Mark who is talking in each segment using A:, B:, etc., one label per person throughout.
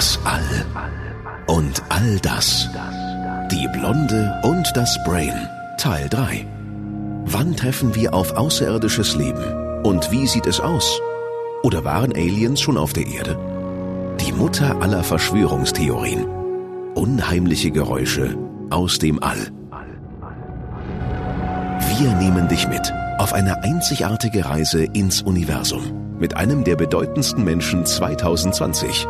A: Das All und all das. Die Blonde und das Brain Teil 3. Wann treffen wir auf außerirdisches Leben? Und wie sieht es aus? Oder waren Aliens schon auf der Erde? Die Mutter aller Verschwörungstheorien. Unheimliche Geräusche aus dem All. Wir nehmen dich mit auf eine einzigartige Reise ins Universum mit einem der bedeutendsten Menschen 2020.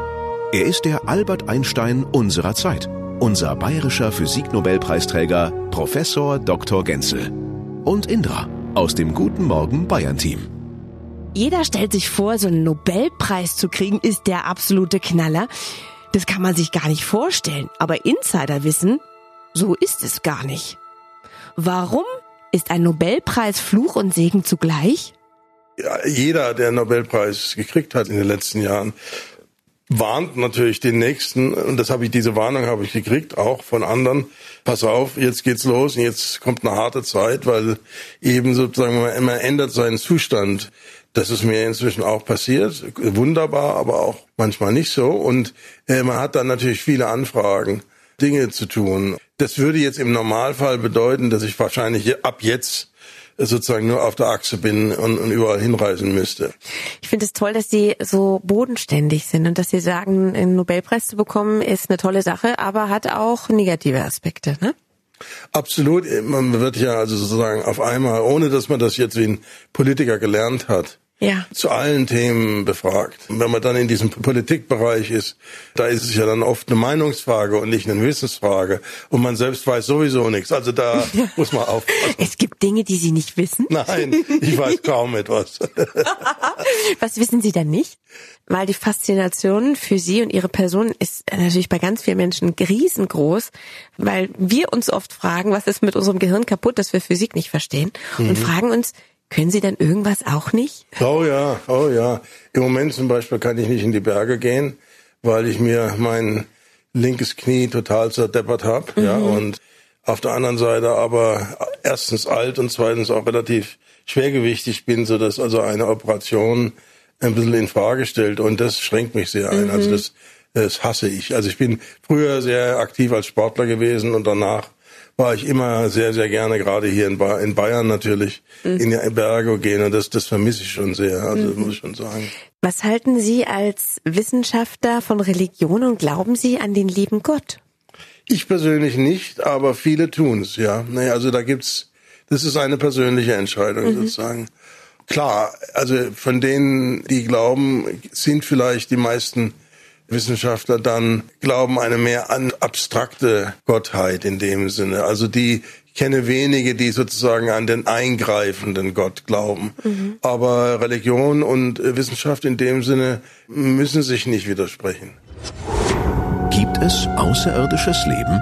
A: Er ist der Albert Einstein unserer Zeit, unser bayerischer Physiknobelpreisträger Professor Dr. Genzel und Indra aus dem Guten Morgen Bayern Team.
B: Jeder stellt sich vor, so einen Nobelpreis zu kriegen, ist der absolute Knaller. Das kann man sich gar nicht vorstellen. Aber Insider wissen, so ist es gar nicht. Warum ist ein Nobelpreis Fluch und Segen zugleich?
C: Ja, jeder, der einen Nobelpreis gekriegt hat in den letzten Jahren, warnt natürlich den nächsten und das habe ich diese Warnung habe ich gekriegt auch von anderen. Pass auf, jetzt geht's los und jetzt kommt eine harte Zeit, weil eben sozusagen man immer ändert seinen Zustand. Das ist mir inzwischen auch passiert, wunderbar, aber auch manchmal nicht so und äh, man hat dann natürlich viele Anfragen, Dinge zu tun. Das würde jetzt im Normalfall bedeuten, dass ich wahrscheinlich ab jetzt sozusagen nur auf der Achse bin und, und überall hinreisen müsste.
B: Ich finde es toll, dass Sie so bodenständig sind und dass Sie sagen, einen Nobelpreis zu bekommen ist eine tolle Sache, aber hat auch negative Aspekte, ne?
C: Absolut. Man wird ja also sozusagen auf einmal, ohne dass man das jetzt wie ein Politiker gelernt hat,
B: ja.
C: zu allen Themen befragt. wenn man dann in diesem Politikbereich ist, da ist es ja dann oft eine Meinungsfrage und nicht eine Wissensfrage. Und man selbst weiß sowieso nichts. Also da muss man aufpassen.
B: Es gibt Dinge, die Sie nicht wissen.
C: Nein, ich weiß kaum etwas.
B: Was wissen Sie denn nicht? Weil die Faszination für Sie und Ihre Person ist natürlich bei ganz vielen Menschen riesengroß, weil wir uns oft fragen, was ist mit unserem Gehirn kaputt, dass wir Physik nicht verstehen und mhm. fragen uns, können Sie dann irgendwas auch nicht?
C: Oh ja, oh ja. Im Moment zum Beispiel kann ich nicht in die Berge gehen, weil ich mir mein linkes Knie total zerdeppert habe. Mhm. Ja, und auf der anderen Seite aber erstens alt und zweitens auch relativ schwergewichtig bin, so dass also eine Operation ein bisschen in Frage stellt und das schränkt mich sehr ein. Also mhm. Also das, das hasse ich. Also ich bin früher sehr aktiv als Sportler gewesen und danach war ich immer sehr, sehr gerne, gerade hier in, ba in Bayern natürlich, mhm. in die Berge gehen. Und das, das vermisse ich schon sehr, also mhm. muss ich schon sagen.
B: Was halten Sie als Wissenschaftler von Religion und glauben Sie an den lieben Gott?
C: Ich persönlich nicht, aber viele tun es, ja. Nee, also da gibt's, das ist eine persönliche Entscheidung mhm. sozusagen. Klar, also von denen, die glauben, sind vielleicht die meisten Wissenschaftler dann glauben eine mehr an abstrakte Gottheit in dem Sinne. Also die ich kenne wenige, die sozusagen an den eingreifenden Gott glauben. Mhm. Aber Religion und Wissenschaft in dem Sinne müssen sich nicht widersprechen.
A: Gibt es außerirdisches Leben?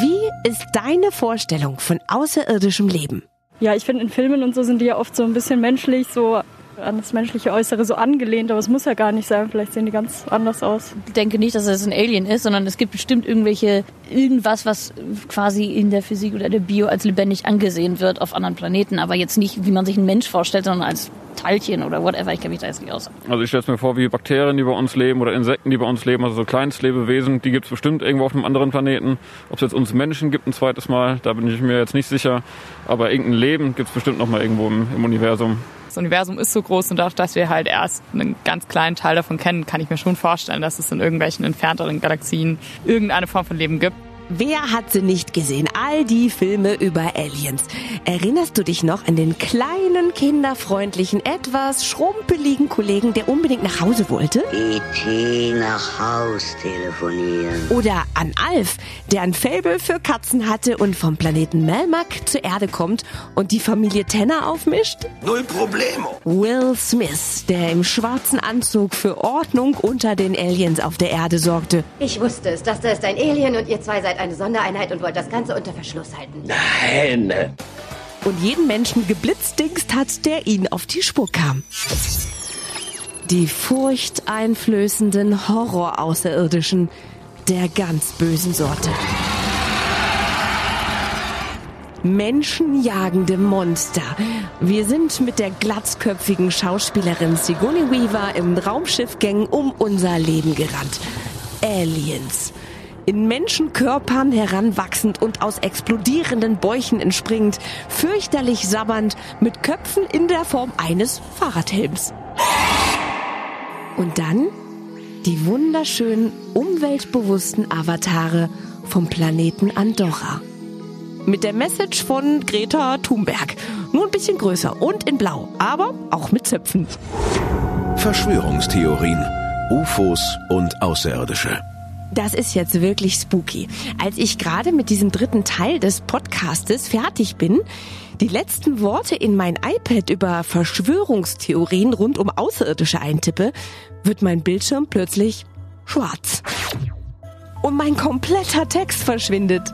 B: Wie ist deine Vorstellung von außerirdischem Leben?
D: Ja, ich finde in Filmen und so sind die ja oft so ein bisschen menschlich, so an das menschliche Äußere so angelehnt, aber es muss ja gar nicht sein. Vielleicht sehen die ganz anders aus.
E: Ich denke nicht, dass es ein Alien ist, sondern es gibt bestimmt irgendwelche, irgendwas, was quasi in der Physik oder der Bio als lebendig angesehen wird auf anderen Planeten, aber jetzt nicht, wie man sich einen Mensch vorstellt, sondern als Teilchen oder whatever. Ich kenne mich da jetzt nicht aus.
F: Also ich stelle es mir vor, wie Bakterien, die bei uns leben oder Insekten, die bei uns leben, also so Kleinstlebewesen, die gibt es bestimmt irgendwo auf einem anderen Planeten. Ob es jetzt uns Menschen gibt ein zweites Mal, da bin ich mir jetzt nicht sicher. Aber irgendein Leben gibt es bestimmt noch mal irgendwo im, im Universum.
G: Das Universum ist so groß und dadurch, dass wir halt erst einen ganz kleinen Teil davon kennen, kann ich mir schon vorstellen, dass es in irgendwelchen entfernteren Galaxien irgendeine Form von Leben gibt.
B: Wer hat sie nicht gesehen? All die Filme über Aliens. Erinnerst du dich noch an den kleinen, kinderfreundlichen, etwas schrumpeligen Kollegen, der unbedingt nach Hause wollte?
H: E.T. nach Haus telefonieren.
B: Oder an Alf, der ein Fable für Katzen hatte und vom Planeten Melmac zur Erde kommt und die Familie Tenner aufmischt?
H: Null Problemo.
B: Will Smith, der im schwarzen Anzug für Ordnung unter den Aliens auf der Erde sorgte.
I: Ich wusste es, das da ist ein Alien und ihr zwei seid eine Sondereinheit und wollt das Ganze unter Verschluss halten.
H: Nein.
B: Und jeden Menschen geblitzdingst hat, der ihnen auf die Spur kam. Die furchteinflößenden Horror-Außerirdischen der ganz bösen Sorte. Menschenjagende Monster. Wir sind mit der glatzköpfigen Schauspielerin Sigourney Weaver im Raumschiffgängen um unser Leben gerannt. Aliens. In Menschenkörpern heranwachsend und aus explodierenden Bäuchen entspringend, fürchterlich sabbernd, mit Köpfen in der Form eines Fahrradhelms. Und dann die wunderschönen, umweltbewussten Avatare vom Planeten Andorra. Mit der Message von Greta Thunberg. Nur ein bisschen größer und in blau, aber auch mit Zöpfen.
A: Verschwörungstheorien, UFOs und Außerirdische.
B: Das ist jetzt wirklich spooky. Als ich gerade mit diesem dritten Teil des Podcastes fertig bin, die letzten Worte in mein iPad über Verschwörungstheorien rund um Außerirdische eintippe, wird mein Bildschirm plötzlich schwarz. Und mein kompletter Text verschwindet.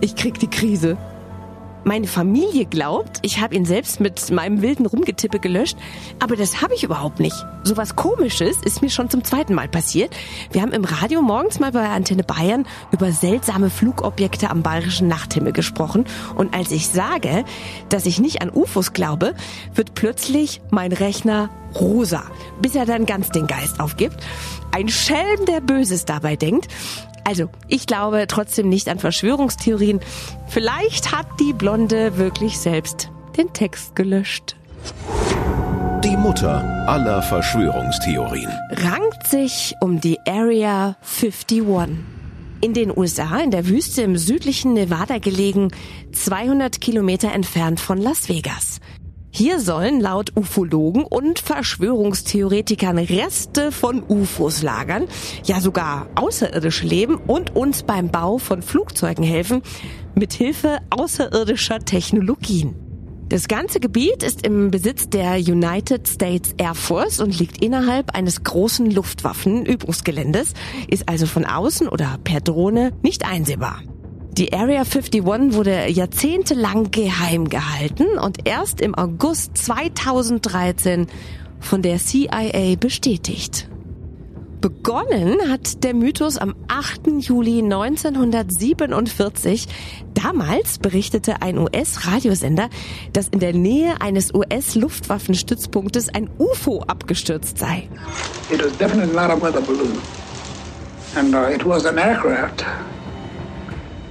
B: Ich krieg die Krise. Meine Familie glaubt, ich habe ihn selbst mit meinem wilden Rumgetippe gelöscht, aber das habe ich überhaupt nicht. Sowas komisches ist mir schon zum zweiten Mal passiert. Wir haben im Radio morgens mal bei Antenne Bayern über seltsame Flugobjekte am bayerischen Nachthimmel gesprochen und als ich sage, dass ich nicht an UFOs glaube, wird plötzlich mein Rechner rosa, bis er dann ganz den Geist aufgibt. Ein Schelm, der Böses dabei denkt. Also, ich glaube trotzdem nicht an Verschwörungstheorien. Vielleicht hat die Blonde wirklich selbst den Text gelöscht.
A: Die Mutter aller Verschwörungstheorien.
B: Rankt sich um die Area 51. In den USA, in der Wüste im südlichen Nevada gelegen, 200 Kilometer entfernt von Las Vegas. Hier sollen laut Ufologen und Verschwörungstheoretikern Reste von UFOs lagern, ja sogar außerirdische leben und uns beim Bau von Flugzeugen helfen, mit Hilfe außerirdischer Technologien. Das ganze Gebiet ist im Besitz der United States Air Force und liegt innerhalb eines großen Luftwaffenübungsgeländes, ist also von außen oder per Drohne nicht einsehbar. Die Area 51 wurde jahrzehntelang geheim gehalten und erst im August 2013 von der CIA bestätigt. Begonnen hat der Mythos am 8. Juli 1947. Damals berichtete ein US-Radiosender, dass in der Nähe eines US-Luftwaffenstützpunktes ein UFO abgestürzt sei.
J: It was definitely not a weather balloon. And uh, it was an aircraft.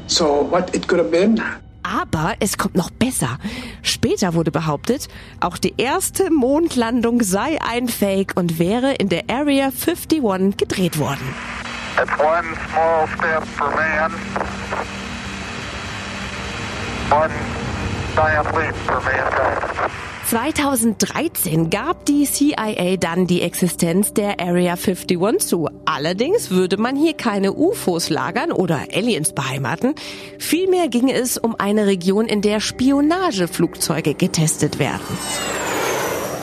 J: So what it could have been,
B: Aber es kommt noch besser. Später wurde behauptet, auch die erste Mondlandung sei ein Fake und wäre in der Area 51 gedreht worden.
K: It's one small step for man, one giant leap for mankind.
B: 2013 gab die CIA dann die Existenz der Area 51 zu. Allerdings würde man hier keine UFOs lagern oder Aliens beheimaten. Vielmehr ging es um eine Region, in der Spionageflugzeuge getestet werden.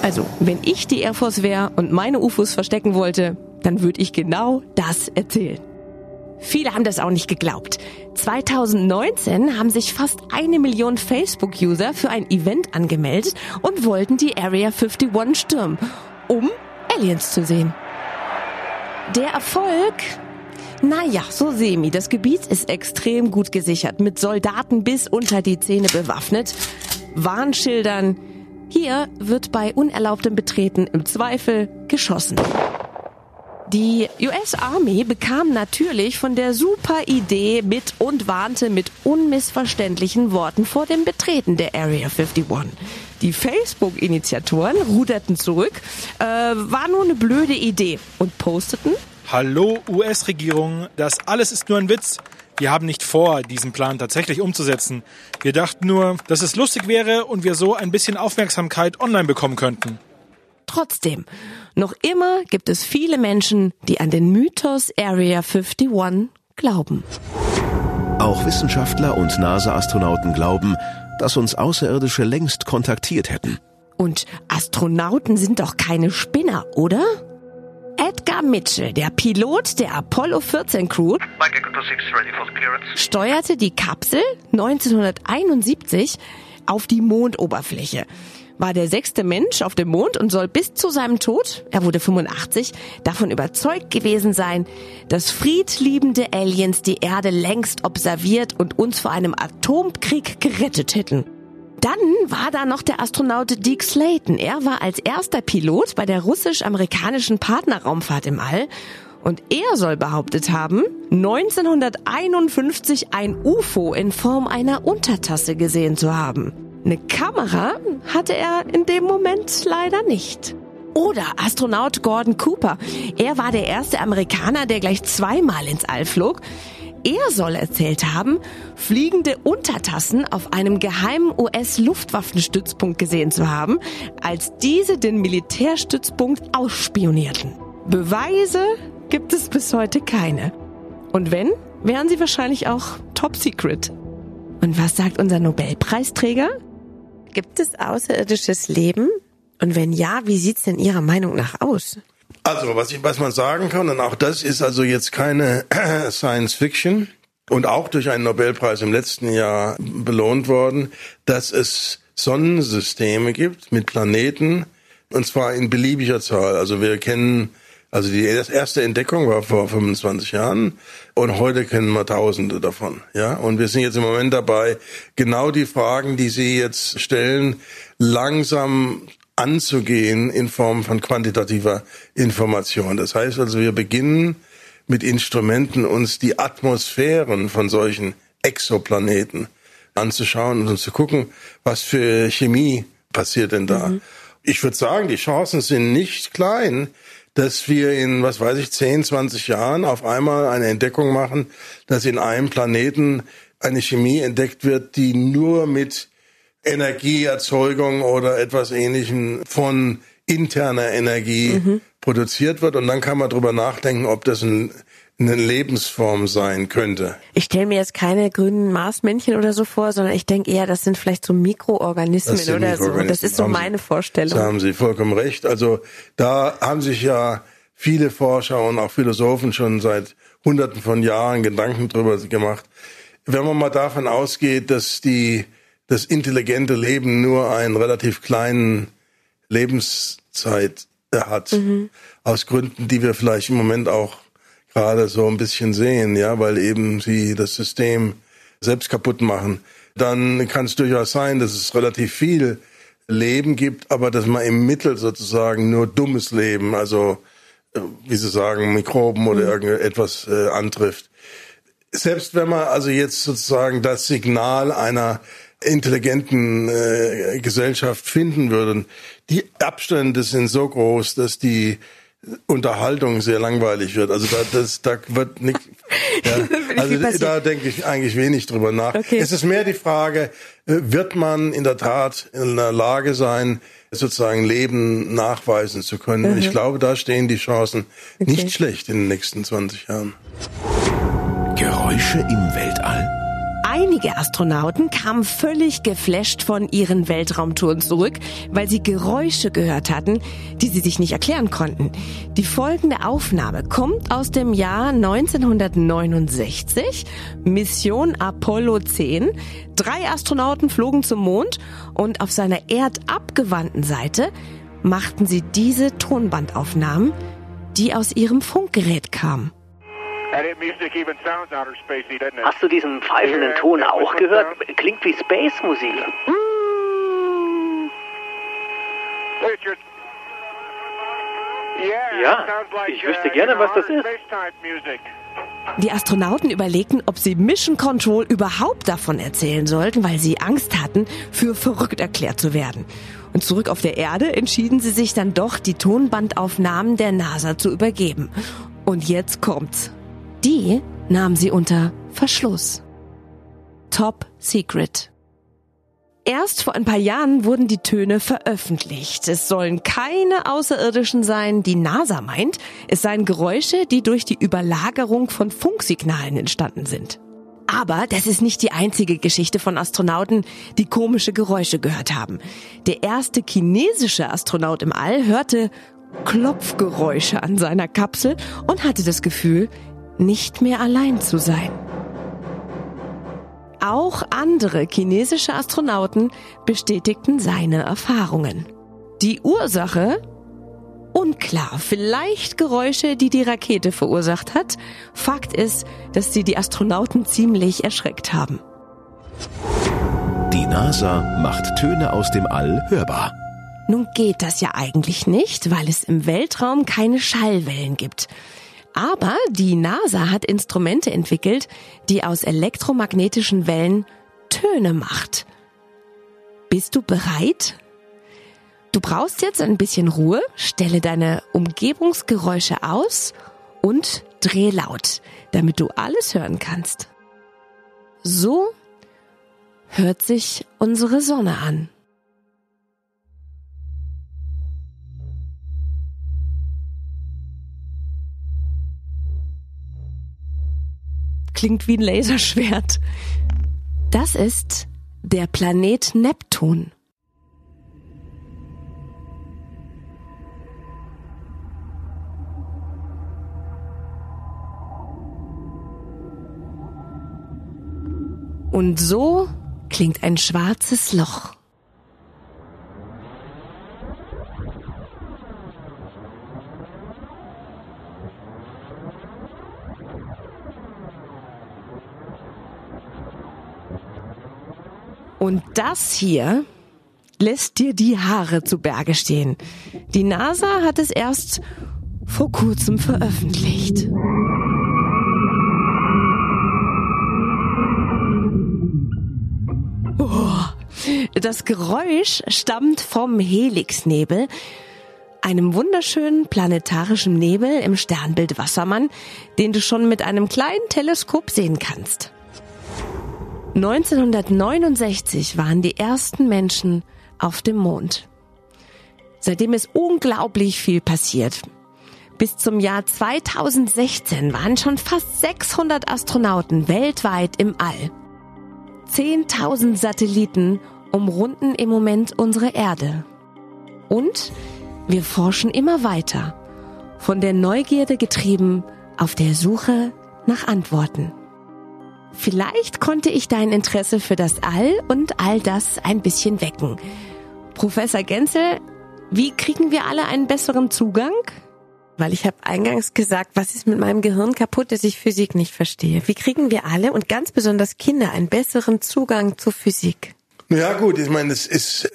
B: Also, wenn ich die Air Force wäre und meine UFOs verstecken wollte, dann würde ich genau das erzählen. Viele haben das auch nicht geglaubt. 2019 haben sich fast eine Million Facebook-User für ein Event angemeldet und wollten die Area 51 stürmen, um Aliens zu sehen. Der Erfolg naja, so semi. Das Gebiet ist extrem gut gesichert, mit Soldaten bis unter die Zähne bewaffnet, Warnschildern. Hier wird bei unerlaubtem Betreten im Zweifel geschossen. Die US Army bekam natürlich von der super Idee mit und warnte mit unmissverständlichen Worten vor dem Betreten der Area 51. Die Facebook-Initiatoren ruderten zurück, äh, war nur eine blöde Idee und posteten,
L: Hallo US-Regierung, das alles ist nur ein Witz. Wir haben nicht vor, diesen Plan tatsächlich umzusetzen. Wir dachten nur, dass es lustig wäre und wir so ein bisschen Aufmerksamkeit online bekommen könnten.
B: Trotzdem, noch immer gibt es viele Menschen, die an den Mythos Area 51 glauben.
A: Auch Wissenschaftler und NASA-Astronauten glauben, dass uns Außerirdische längst kontaktiert hätten.
B: Und Astronauten sind doch keine Spinner, oder? Edgar Mitchell, der Pilot der Apollo 14 Crew, steuerte die Kapsel 1971 auf die Mondoberfläche war der sechste Mensch auf dem Mond und soll bis zu seinem Tod, er wurde 85, davon überzeugt gewesen sein, dass friedliebende Aliens die Erde längst observiert und uns vor einem Atomkrieg gerettet hätten. Dann war da noch der Astronaut Dick Slayton. Er war als erster Pilot bei der russisch-amerikanischen Partnerraumfahrt im All Und er soll behauptet haben, 1951 ein UFO in Form einer Untertasse gesehen zu haben. Eine Kamera hatte er in dem Moment leider nicht. Oder Astronaut Gordon Cooper. Er war der erste Amerikaner, der gleich zweimal ins All flog. Er soll erzählt haben, fliegende Untertassen auf einem geheimen US-Luftwaffenstützpunkt gesehen zu haben, als diese den Militärstützpunkt ausspionierten. Beweise gibt es bis heute keine. Und wenn, wären sie wahrscheinlich auch top secret. Und was sagt unser Nobelpreisträger? Gibt es außerirdisches Leben? Und wenn ja, wie sieht's denn Ihrer Meinung nach aus?
C: Also, was, ich, was man sagen kann, und auch das ist also jetzt keine Science Fiction und auch durch einen Nobelpreis im letzten Jahr belohnt worden, dass es Sonnensysteme gibt mit Planeten, und zwar in beliebiger Zahl. Also wir kennen, also die erste Entdeckung war vor 25 Jahren und heute kennen wir Tausende davon. Ja, und wir sind jetzt im Moment dabei, genau die Fragen, die Sie jetzt stellen, langsam anzugehen in Form von quantitativer Information. Das heißt also, wir beginnen mit Instrumenten uns die Atmosphären von solchen Exoplaneten anzuschauen und zu gucken, was für Chemie passiert denn da. Mhm. Ich würde sagen, die Chancen sind nicht klein, dass wir in, was weiß ich, 10, 20 Jahren auf einmal eine Entdeckung machen, dass in einem Planeten eine Chemie entdeckt wird, die nur mit Energieerzeugung oder etwas ähnlichem von interner Energie mhm. produziert wird. Und dann kann man drüber nachdenken, ob das ein, eine Lebensform sein könnte.
B: Ich stelle mir jetzt keine grünen Marsmännchen oder so vor, sondern ich denke eher, das sind vielleicht so Mikroorganismen oder Mikroorganismen. so. Das ist so haben meine
C: Sie,
B: Vorstellung.
C: Da haben Sie vollkommen recht. Also da haben sich ja viele Forscher und auch Philosophen schon seit Hunderten von Jahren Gedanken drüber gemacht. Wenn man mal davon ausgeht, dass die das intelligente Leben nur einen relativ kleinen Lebenszeit hat. Mhm. Aus Gründen, die wir vielleicht im Moment auch gerade so ein bisschen sehen, ja, weil eben sie das System selbst kaputt machen. Dann kann es durchaus sein, dass es relativ viel Leben gibt, aber dass man im Mittel sozusagen nur dummes Leben, also äh, wie Sie sagen, Mikroben oder mhm. irgendetwas äh, antrifft. Selbst wenn man also jetzt sozusagen das Signal einer intelligenten äh, Gesellschaft finden würden. Die Abstände sind so groß, dass die Unterhaltung sehr langweilig wird. Also da, das, da wird nicht. Ja, also da denke ich eigentlich wenig drüber nach. Okay. Es ist mehr die Frage: äh, Wird man in der Tat in der Lage sein, sozusagen Leben nachweisen zu können? Mhm. Ich glaube, da stehen die Chancen okay. nicht schlecht in den nächsten 20 Jahren.
A: Geräusche im Weltall.
B: Einige Astronauten kamen völlig geflasht von ihren Weltraumtouren zurück, weil sie Geräusche gehört hatten, die sie sich nicht erklären konnten. Die folgende Aufnahme kommt aus dem Jahr 1969, Mission Apollo 10. Drei Astronauten flogen zum Mond und auf seiner erdabgewandten Seite machten sie diese Tonbandaufnahmen, die aus ihrem Funkgerät kamen.
M: Hast du diesen pfeifenden Ton auch gehört? Klingt wie Space-Musik. Ja, ich wüsste gerne, was das ist.
B: Die Astronauten überlegten, ob sie Mission Control überhaupt davon erzählen sollten, weil sie Angst hatten, für verrückt erklärt zu werden. Und zurück auf der Erde entschieden sie sich dann doch, die Tonbandaufnahmen der NASA zu übergeben. Und jetzt kommt's. Die nahm sie unter Verschluss. Top Secret. Erst vor ein paar Jahren wurden die Töne veröffentlicht. Es sollen keine Außerirdischen sein, die NASA meint. Es seien Geräusche, die durch die Überlagerung von Funksignalen entstanden sind. Aber das ist nicht die einzige Geschichte von Astronauten, die komische Geräusche gehört haben. Der erste chinesische Astronaut im All hörte Klopfgeräusche an seiner Kapsel und hatte das Gefühl, nicht mehr allein zu sein. Auch andere chinesische Astronauten bestätigten seine Erfahrungen. Die Ursache? Unklar, vielleicht Geräusche, die die Rakete verursacht hat. Fakt ist, dass sie die Astronauten ziemlich erschreckt haben.
A: Die NASA macht Töne aus dem All hörbar.
B: Nun geht das ja eigentlich nicht, weil es im Weltraum keine Schallwellen gibt. Aber die NASA hat Instrumente entwickelt, die aus elektromagnetischen Wellen Töne macht. Bist du bereit? Du brauchst jetzt ein bisschen Ruhe, stelle deine Umgebungsgeräusche aus und dreh laut, damit du alles hören kannst. So hört sich unsere Sonne an. Klingt wie ein Laserschwert. Das ist der Planet Neptun. Und so klingt ein schwarzes Loch. Und das hier lässt dir die Haare zu Berge stehen. Die NASA hat es erst vor kurzem veröffentlicht. Oh, das Geräusch stammt vom Helixnebel, einem wunderschönen planetarischen Nebel im Sternbild Wassermann, den du schon mit einem kleinen Teleskop sehen kannst. 1969 waren die ersten Menschen auf dem Mond. Seitdem ist unglaublich viel passiert. Bis zum Jahr 2016 waren schon fast 600 Astronauten weltweit im All. 10.000 Satelliten umrunden im Moment unsere Erde. Und wir forschen immer weiter, von der Neugierde getrieben auf der Suche nach Antworten. Vielleicht konnte ich dein Interesse für das All und all das ein bisschen wecken. Professor Genzel, wie kriegen wir alle einen besseren Zugang? Weil ich habe eingangs gesagt, was ist mit meinem Gehirn kaputt, dass ich Physik nicht verstehe. Wie kriegen wir alle und ganz besonders Kinder einen besseren Zugang zur Physik?
C: Ja gut, ich meine, es ist,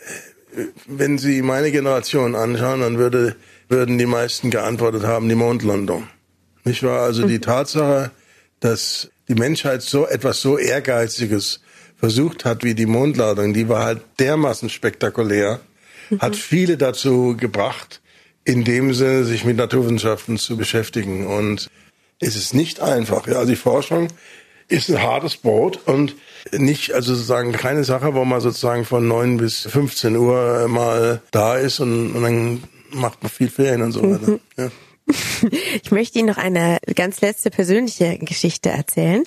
C: wenn Sie meine Generation anschauen, dann würde, würden die meisten geantwortet haben, die Mondlandung. Nicht wahr? Also die Tatsache, dass die Menschheit so etwas so Ehrgeiziges versucht hat wie die Mondlandung, die war halt dermaßen spektakulär, mhm. hat viele dazu gebracht, in dem Sinne sich mit Naturwissenschaften zu beschäftigen. Und es ist nicht einfach. Ja, also die Forschung ist ein hartes Brot und nicht, also sozusagen keine Sache, wo man sozusagen von neun bis 15 Uhr mal da ist und, und dann macht man viel Ferien und so weiter. Mhm. Ja.
B: Ich möchte Ihnen noch eine ganz letzte persönliche Geschichte erzählen.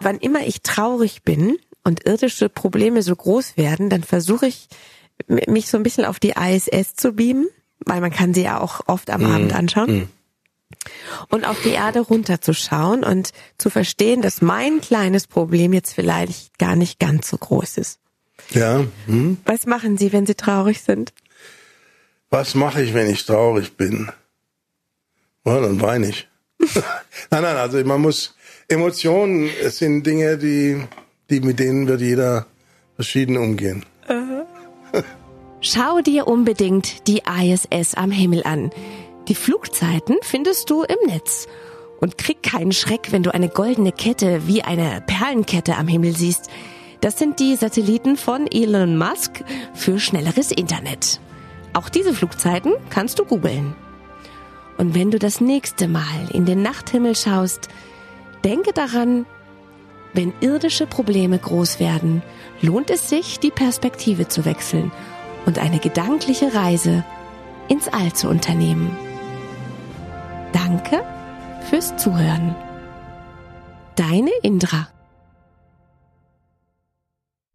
B: Wann immer ich traurig bin und irdische Probleme so groß werden, dann versuche ich mich so ein bisschen auf die ISS zu beamen, weil man kann sie ja auch oft am mm. Abend anschauen. Mm. Und auf die Erde runterzuschauen und zu verstehen, dass mein kleines Problem jetzt vielleicht gar nicht ganz so groß ist.
C: Ja.
B: Hm. Was machen Sie, wenn Sie traurig sind?
C: Was mache ich, wenn ich traurig bin? Ja, dann weine ich. nein, nein, also man muss, Emotionen es sind Dinge, die, die mit denen wird jeder verschieden umgehen.
B: Schau dir unbedingt die ISS am Himmel an. Die Flugzeiten findest du im Netz. Und krieg keinen Schreck, wenn du eine goldene Kette wie eine Perlenkette am Himmel siehst. Das sind die Satelliten von Elon Musk für schnelleres Internet. Auch diese Flugzeiten kannst du googeln. Und wenn du das nächste Mal in den Nachthimmel schaust, denke daran, wenn irdische Probleme groß werden, lohnt es sich, die Perspektive zu wechseln und eine gedankliche Reise ins All zu unternehmen. Danke fürs Zuhören. Deine Indra.